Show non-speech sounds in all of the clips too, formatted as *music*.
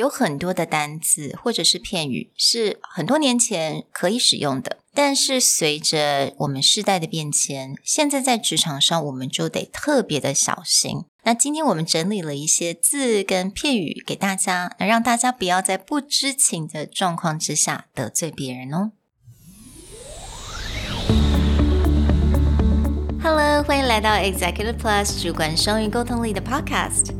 有很多的单字或者是片语是很多年前可以使用的，但是随着我们世代的变迁，现在在职场上我们就得特别的小心。那今天我们整理了一些字跟片语给大家，那让大家不要在不知情的状况之下得罪别人哦。Hello，欢迎来到 Executive Plus 主管双语沟通力的 Podcast。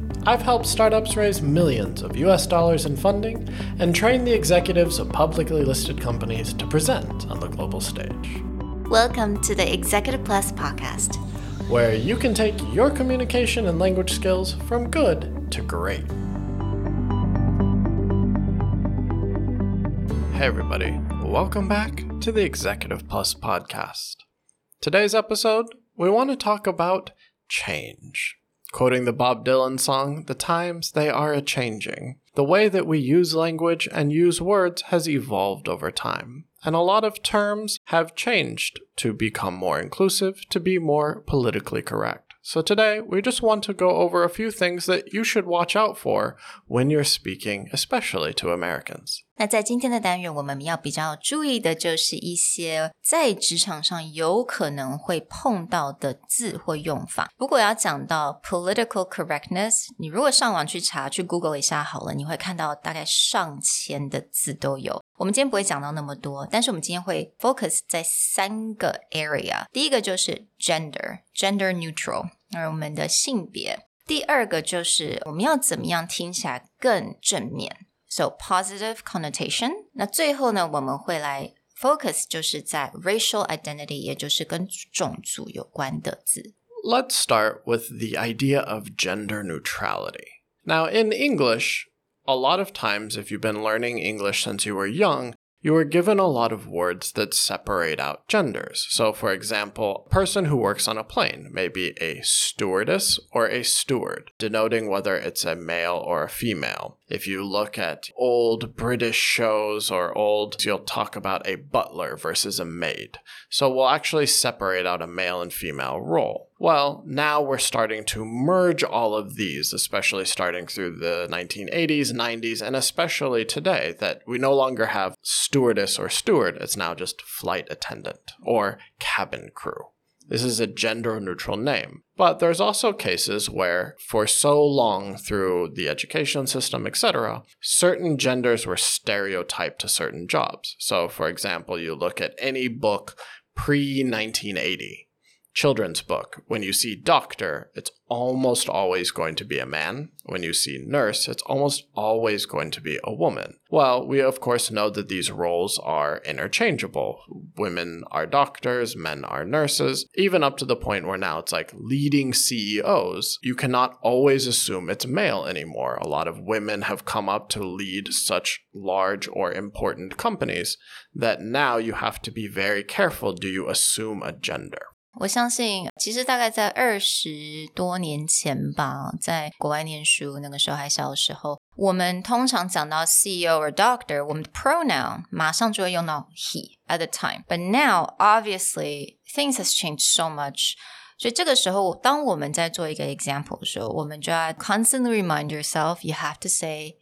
I've helped startups raise millions of US dollars in funding and train the executives of publicly listed companies to present on the global stage. Welcome to the Executive Plus podcast, where you can take your communication and language skills from good to great. Hey, everybody, welcome back to the Executive Plus podcast. Today's episode, we want to talk about change. Quoting the Bob Dylan song, The times they are a changing. The way that we use language and use words has evolved over time, and a lot of terms have changed to become more inclusive, to be more politically correct. So today, we just want to go over a few things that you should watch out for when you're speaking, especially to Americans. 那在今天的单元，我们要比较注意的就是一些在职场上有可能会碰到的字或用法。如果要讲到 political correctness，你如果上网去查，去 Google 一下好了，你会看到大概上千的字都有。我们今天不会讲到那么多，但是我们今天会 focus 在三个 area。第一个就是 gender，gender neutral，而我们的性别。第二个就是我们要怎么样听起来更正面 ，so positive connotation。那最后呢，我们会来 focus 就是在 racial identity，也就是跟种族有关的字。Let's start with the idea of gender neutrality. Now, in English, a lot of times, if you've been learning English since you were young, you are given a lot of words that separate out genders. So, for example, a person who works on a plane may be a stewardess or a steward, denoting whether it's a male or a female. If you look at old British shows or old, you'll talk about a butler versus a maid. So we'll actually separate out a male and female role. Well, now we're starting to merge all of these, especially starting through the 1980s, 90s, and especially today, that we no longer have stewardess or steward, it's now just flight attendant or cabin crew. This is a gender neutral name. But there's also cases where, for so long through the education system, etc., certain genders were stereotyped to certain jobs. So, for example, you look at any book pre 1980, children's book, when you see doctor, it's almost always going to be a man. When you see nurse, it's almost always going to be a woman. Well, we of course know that these roles are interchangeable. Women are doctors, men are nurses, even up to the point where now it's like leading CEOs. You cannot always assume it's male anymore. A lot of women have come up to lead such large or important companies that now you have to be very careful do you assume a gender? 我相信，其实大概在二十多年前吧，在国外念书，那个时候还小的时候，我们通常讲到 CEO 或 Doctor，我们的 pronoun 马上就会用到 he at the time。But now, obviously, things has changed so much。所以这个时候，当我们在做一个 example 的时候，我们就要 constantly remind yourself you have to say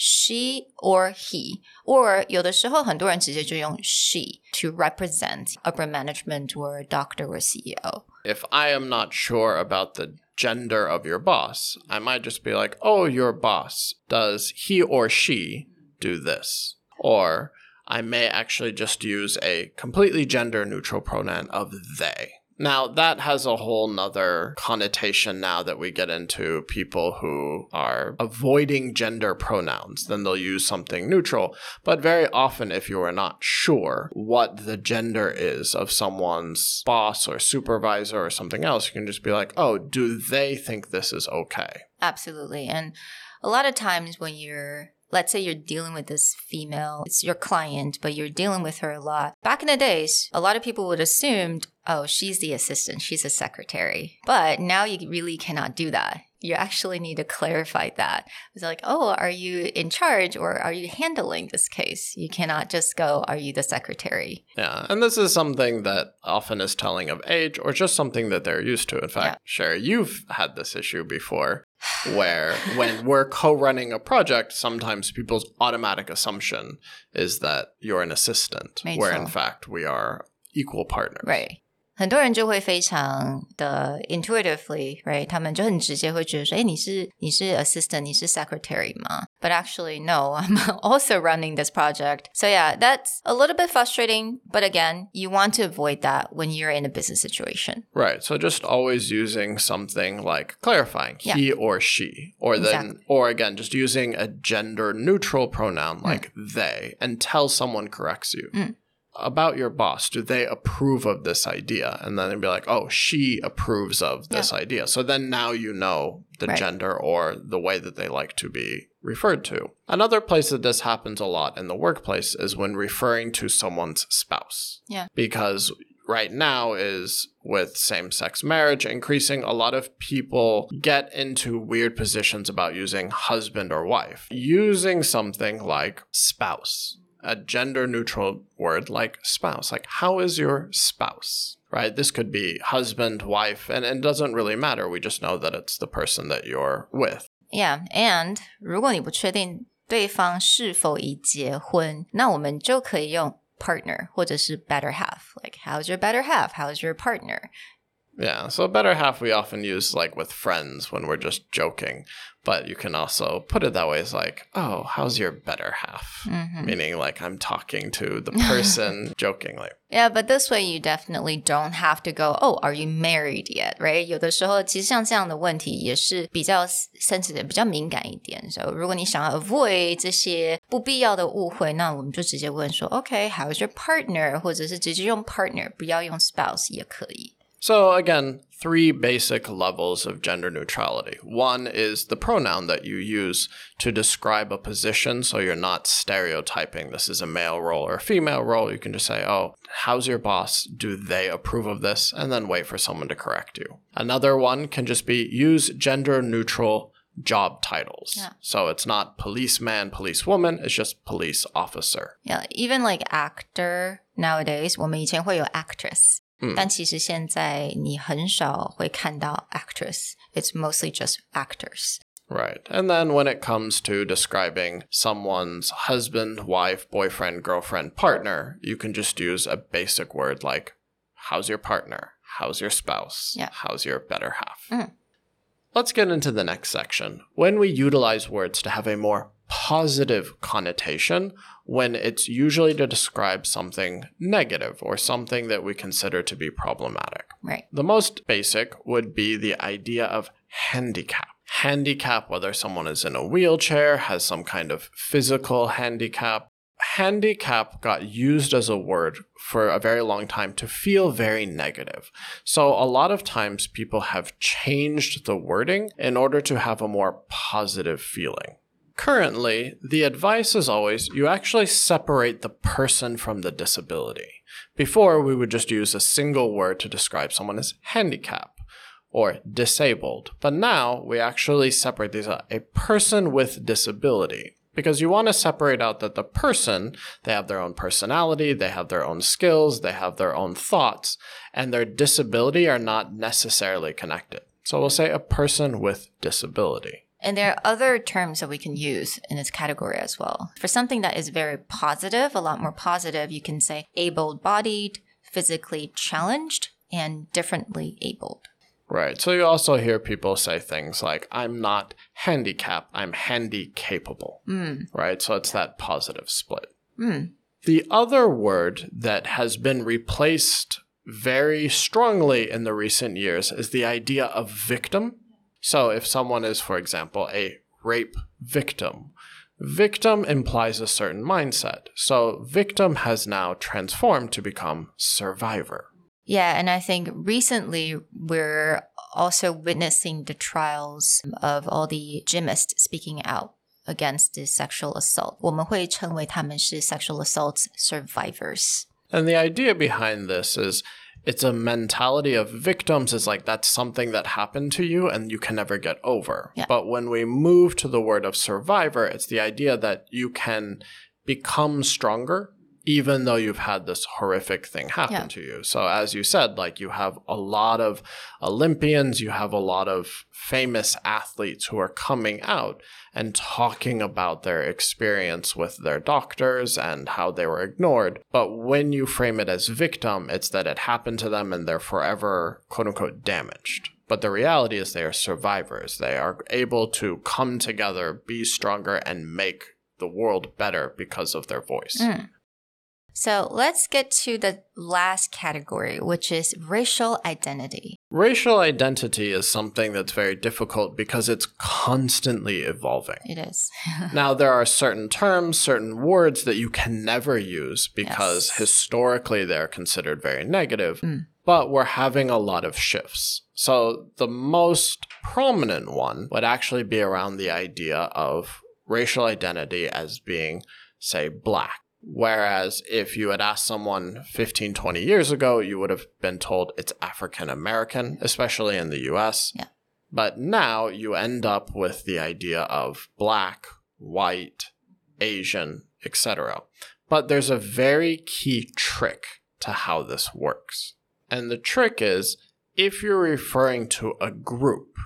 she or he, or 有的时候很多人直接就用 she to represent upper management or doctor or CEO. If I am not sure about the gender of your boss, I might just be like, oh, your boss, does he or she do this? Or I may actually just use a completely gender neutral pronoun of they. Now, that has a whole nother connotation now that we get into people who are avoiding gender pronouns. Then they'll use something neutral. But very often, if you are not sure what the gender is of someone's boss or supervisor or something else, you can just be like, oh, do they think this is okay? Absolutely. And a lot of times when you're let's say you're dealing with this female, it's your client, but you're dealing with her a lot. Back in the days, a lot of people would assumed, oh, she's the assistant, she's a secretary. But now you really cannot do that you actually need to clarify that. It's like, oh, are you in charge or are you handling this case? You cannot just go, are you the secretary? Yeah. And this is something that often is telling of age or just something that they're used to. In fact, yeah. Sherry, you've had this issue before where when we're co-running a project, sometimes people's automatic assumption is that you're an assistant, where in fact we are equal partners. Right. 很多人就会非常的 intuitively，right？他们就很直接会觉得说，哎，你是你是 assistant，你是 secretary 吗？But actually, no, *laughs* I'm also running this project. So yeah, that's a little bit frustrating. But again, you want to avoid that when you're in a business situation. Right. So just always using something like clarifying yeah. he or she, or then, exactly. or again, just using a gender neutral pronoun like mm. they until someone corrects you. Mm about your boss do they approve of this idea and then they'd be like oh she approves of this yeah. idea so then now you know the right. gender or the way that they like to be referred to another place that this happens a lot in the workplace is when referring to someone's spouse yeah because right now is with same sex marriage increasing, a lot of people get into weird positions about using husband or wife. Using something like spouse a gender neutral word like spouse. Like, how is your spouse? Right? This could be husband, wife, and, and it doesn't really matter. We just know that it's the person that you're with. Yeah, and 如果你不确定对方是否已结婚，那我们就可以用 partner 或者是 better half. Like, how's your better half? How's your partner? Yeah, so better half we often use like with friends when we're just joking, but you can also put it that way as like, oh, how's your better half? Mm-hmm. Meaning like I'm talking to the *laughs* person jokingly. Yeah, but this way you definitely don't have to go, oh, are you married yet? Right? 有的时候其实像这样的问题也是比较 sensitive、比较敏感一点。So 如果你想要 avoid 这些不必要的误会，那我们就直接问说，OK，how's、okay, your partner？或者是直接用 partner，不要用 spouse 也可以。 so, again, three basic levels of gender neutrality. One is the pronoun that you use to describe a position, so you're not stereotyping this is a male role or a female role. You can just say, Oh, how's your boss? Do they approve of this? And then wait for someone to correct you. Another one can just be use gender neutral job titles. Yeah. So it's not policeman, policewoman, it's just police officer. Yeah, even like actor nowadays, 我们以前会有 actress。 但其实现在你很少会看到 actress. It's mostly just actors. Right. And then when it comes to describing someone's husband, wife, boyfriend, girlfriend, partner, you can just use a basic word like, how's your partner? How's your spouse? Yeah. How's your better half? Mm. Let's get into the next section. When we utilize words to have a more positive connotation when it's usually to describe something negative or something that we consider to be problematic. Right. The most basic would be the idea of handicap. Handicap, whether someone is in a wheelchair, has some kind of physical handicap. Handicap got used as a word for a very long time to feel very negative. So, a lot of times people have changed the wording in order to have a more positive feeling. Currently, the advice is always you actually separate the person from the disability. Before, we would just use a single word to describe someone as handicapped or disabled. But now we actually separate these out. a person with disability because you want to separate out that the person they have their own personality they have their own skills they have their own thoughts and their disability are not necessarily connected so we'll say a person with disability and there are other terms that we can use in this category as well. For something that is very positive, a lot more positive, you can say able bodied, physically challenged, and differently abled. Right. So you also hear people say things like, I'm not handicapped, I'm handy capable. Mm. Right. So it's that positive split. Mm. The other word that has been replaced very strongly in the recent years is the idea of victim. So if someone is, for example, a rape victim, victim implies a certain mindset. So victim has now transformed to become survivor. Yeah, and I think recently we're also witnessing the trials of all the gymnasts speaking out against the sexual assault，我们会称为他们是 sexual assault survivors。 And the idea behind this is it's a mentality of victims is like that's something that happened to you and you can never get over. Yeah. But when we move to the word of survivor, it's the idea that you can become stronger even though you've had this horrific thing happen Yeah. to you. So as you said, like you have a lot of Olympians, you have a lot of famous athletes who are coming out and talking about their experience with their doctors and how they were ignored. But when you frame it as victim, it's that it happened to them and they're forever quote unquote damaged. But the reality is they are survivors. They are able to come together, be stronger, and make the world better because of their voice. Mm. So let's get to the last category, which is racial identity. Racial identity is something that's very difficult because it's constantly evolving. It is. *laughs* now, there are certain terms, certain words that you can never use because Yes. historically they're considered very negative, mm. but we're having a lot of shifts. So, the most prominent one would actually be around the idea of racial identity as being, say, black. Whereas if you had asked someone 15, 20 years ago, you would have been told it's African American, especially in the US. Yeah. But now you end up with the idea of black, white, Asian, etc. But there's a very key trick to how this works. And the trick is if you're referring to a group,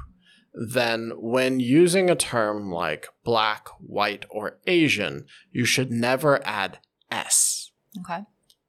then when using a term like black, white, or Asian, you should never add S Okay.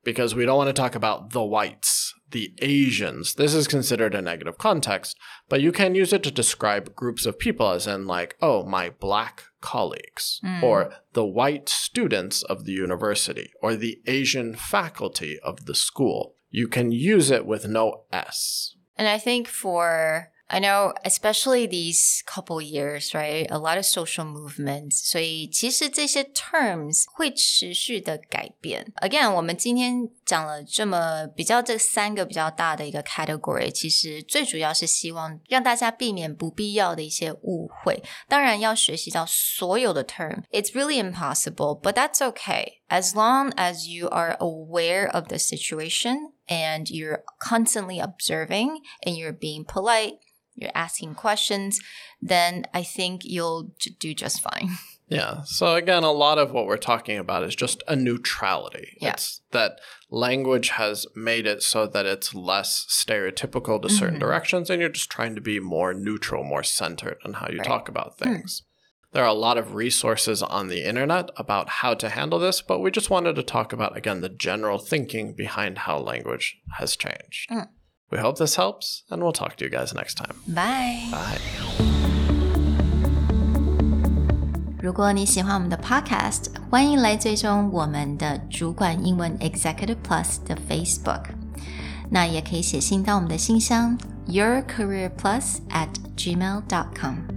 because we don't want to talk about the whites, the Asians. This is considered a negative context, but you can use it to describe groups of people, as in, like, oh, my black colleagues, mm. or the white students of the university, or the Asian faculty of the school. You can use it with no S. And I think for I know, especially these couple years, right? A lot of social movements，所以其实这些 terms 会持续的改变。Again，我们今天讲了这么比较这三个比较大的一个 category，其实最主要是希望让大家避免不必要的一些误会。当然要学习到所有的 term，it's really impossible，but that's okay as long as you are aware of the situation And you're constantly observing and you're being polite you're asking questions, then I think you'll j- do just fine. *laughs* Yeah. So again, a lot of what we're talking about is just a neutrality. Yeah. It's that language has made it so that it's less stereotypical to certain mm-hmm. directions, and you're just trying to be more neutral, more centered on how you Right. talk about hmm. things. There are a lot of resources on the internet about how to handle this, but we just wanted to talk about, again, the general thinking behind how language has changed. We hope this helps, and we'll talk to you guys next time. Bye. Bye. 如果你喜欢我们的 Podcast，欢迎来追踪我们的主管英文 Executive Plus 的 Facebook。那也可以写信到我们的信箱 yourcareerplus at gmail.com。